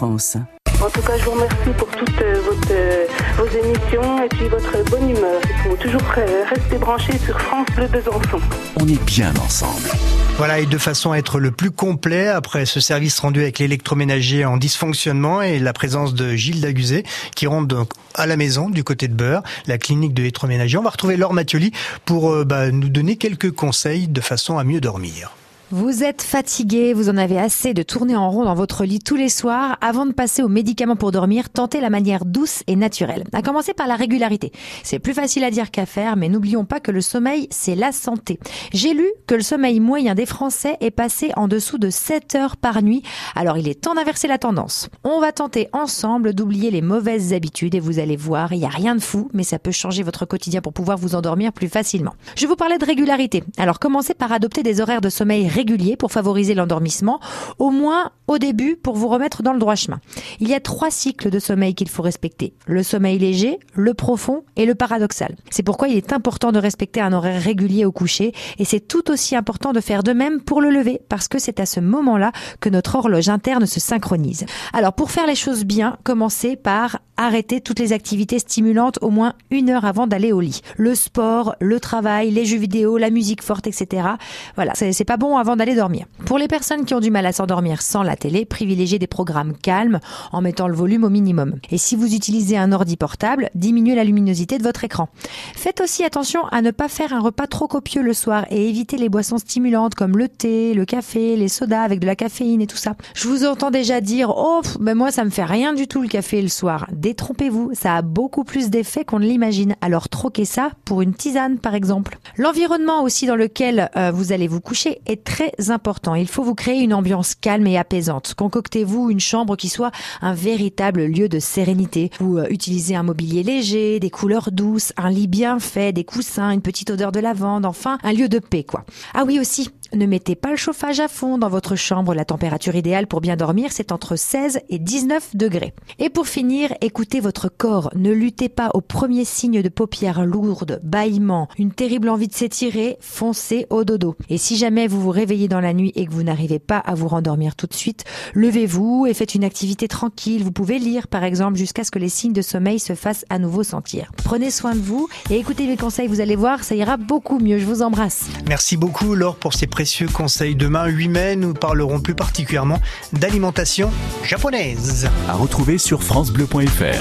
France. En tout cas, je vous remercie pour toutes euh, votre, euh, vos émissions et puis votre bonne humeur. Il faut toujours euh, rester branché sur France Bleu Besançon. On est bien ensemble. Voilà, et de façon à être le plus complet, après ce service rendu avec l'électroménager en dysfonctionnement et la présence de Gilles Daguzet, qui rentre donc à la maison du côté de Beurre, la clinique de l'électroménager, on va retrouver Laure Mathioli pour euh, bah, nous donner quelques conseils de façon à mieux dormir. Vous êtes fatigué, vous en avez assez de tourner en rond dans votre lit tous les soirs. Avant de passer aux médicaments pour dormir, tentez la manière douce et naturelle. À commencer par la régularité. C'est plus facile à dire qu'à faire, mais n'oublions pas que le sommeil, c'est la santé. J'ai lu que le sommeil moyen des Français est passé en dessous de 7 heures par nuit. Alors il est temps d'inverser la tendance. On va tenter ensemble d'oublier les mauvaises habitudes et vous allez voir, il n'y a rien de fou, mais ça peut changer votre quotidien pour pouvoir vous endormir plus facilement. Je vous parlais de régularité. Alors commencez par adopter des horaires de sommeil pour favoriser l'endormissement, au moins au début pour vous remettre dans le droit chemin. Il y a trois cycles de sommeil qu'il faut respecter. Le sommeil léger, le profond et le paradoxal. C'est pourquoi il est important de respecter un horaire régulier au coucher et c'est tout aussi important de faire de même pour le lever parce que c'est à ce moment-là que notre horloge interne se synchronise. Alors pour faire les choses bien, commencez par arrêter toutes les activités stimulantes au moins une heure avant d'aller au lit. Le sport, le travail, les jeux vidéo, la musique forte, etc. Voilà, c'est pas bon avant d'aller dormir. Pour les personnes qui ont du mal à s'endormir sans la télé, privilégiez des programmes calmes en mettant le volume au minimum. Et si vous utilisez un ordi portable, diminuez la luminosité de votre écran. Faites aussi attention à ne pas faire un repas trop copieux le soir et évitez les boissons stimulantes comme le thé, le café, les sodas avec de la caféine et tout ça. Je vous entends déjà dire "Oh, pff, ben moi ça me fait rien du tout le café le soir." Détrompez-vous, ça a beaucoup plus d'effet qu'on ne l'imagine. Alors troquez ça pour une tisane par exemple. L'environnement aussi dans lequel euh, vous allez vous coucher est très important. Il faut vous créer une ambiance calme et apaisante. Concoctez-vous une chambre qui soit un véritable lieu de sérénité. Vous euh, utilisez un mobilier léger, des couleurs douces, un lit bien fait, des coussins, une petite odeur de lavande, enfin un lieu de paix quoi. Ah oui aussi, ne mettez pas le chauffage à fond dans votre chambre. La température idéale pour bien dormir, c'est entre 16 et 19 degrés. Et pour finir, écoutez votre corps. Ne luttez pas au premier signe de paupières lourdes, bâillements, une terrible envie de s'étirer, foncez au dodo. Et si jamais vous vous réveillez dans la nuit et que vous n'arrivez pas à vous rendormir tout de suite, levez-vous et faites une activité tranquille. Vous pouvez lire, par exemple, jusqu'à ce que les signes de sommeil se fassent à nouveau sentir. Prenez soin de vous et écoutez mes conseils. Vous allez voir, ça ira beaucoup mieux. Je vous embrasse. Merci beaucoup Laure pour ces précieux conseils. Demain, 8 mai, nous parlerons plus particulièrement d'alimentation japonaise. À retrouver sur FranceBleu.fr.